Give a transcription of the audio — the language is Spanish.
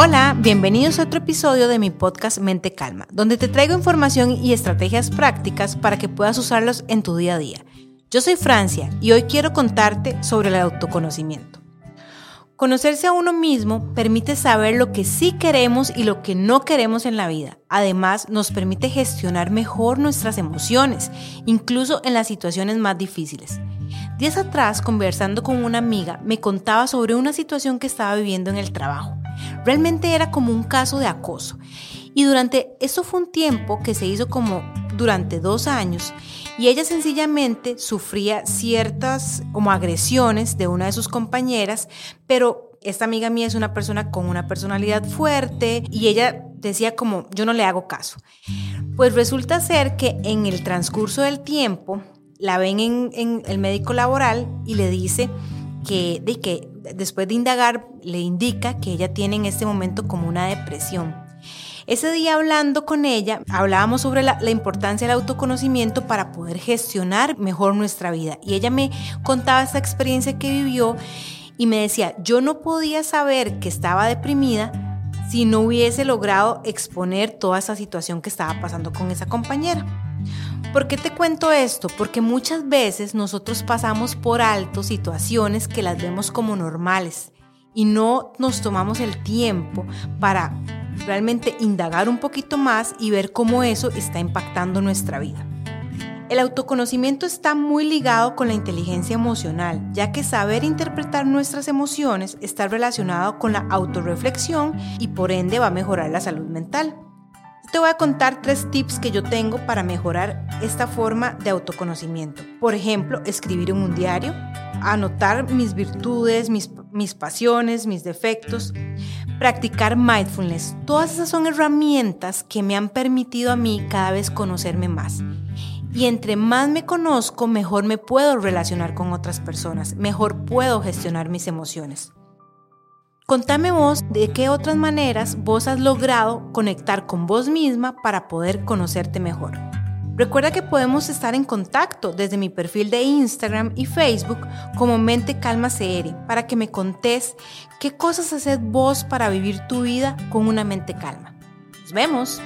Hola, bienvenidos a otro episodio de mi podcast Mente Calma, donde te traigo información y estrategias prácticas para que puedas usarlos en tu día a día. Yo soy Francia y hoy quiero contarte sobre el autoconocimiento. Conocerse a uno mismo permite saber lo que sí queremos y lo que no queremos en la vida. Además, nos permite gestionar mejor nuestras emociones, incluso en las situaciones más difíciles. Días atrás, conversando con una amiga, me contaba sobre una situación que estaba viviendo en el trabajo. Realmente era como un caso de acoso. Y durante eso fue un tiempo que se hizo como durante dos años y ella sencillamente sufría ciertas como agresiones de una de sus compañeras, pero esta amiga mía es una persona con una personalidad fuerte y ella decía como yo no le hago caso. Pues resulta ser que en el transcurso del tiempo la ven en, en el médico laboral y le dice que, de que después de indagar le indica que ella tiene en este momento como una depresión. Ese día hablando con ella, hablábamos sobre la, la, importancia del autoconocimiento para poder gestionar mejor nuestra vida. Y ella me contaba esa experiencia que vivió y me decía, yo no podía saber que estaba deprimida si no hubiese logrado exponer toda esa situación que estaba pasando con esa compañera. ¿Por qué te cuento esto? Porque muchas veces nosotros pasamos por alto situaciones que las vemos como normales y no nos tomamos el tiempo para realmente indagar un poquito más y ver cómo eso está impactando nuestra vida. El autoconocimiento está muy ligado con la inteligencia emocional, ya que saber interpretar nuestras emociones está relacionado con la autorreflexión y por ende va a mejorar la salud mental. Te voy a contar tres tips que yo tengo para mejorar esta forma de autoconocimiento. Por ejemplo, escribir en un diario, anotar mis virtudes, mis, mis pasiones, mis defectos, practicar mindfulness. Todas esas son herramientas que me han permitido a mí cada vez conocerme más. Y entre más me conozco, mejor me puedo relacionar con otras personas, mejor puedo gestionar mis emociones. Contame vos de qué otras maneras vos has logrado conectar con vos misma para poder conocerte mejor. Recuerda que podemos estar en contacto desde mi perfil de Instagram y Facebook como Mente Calma CR para que me contés qué cosas haces vos para vivir tu vida con una mente calma. Nos vemos.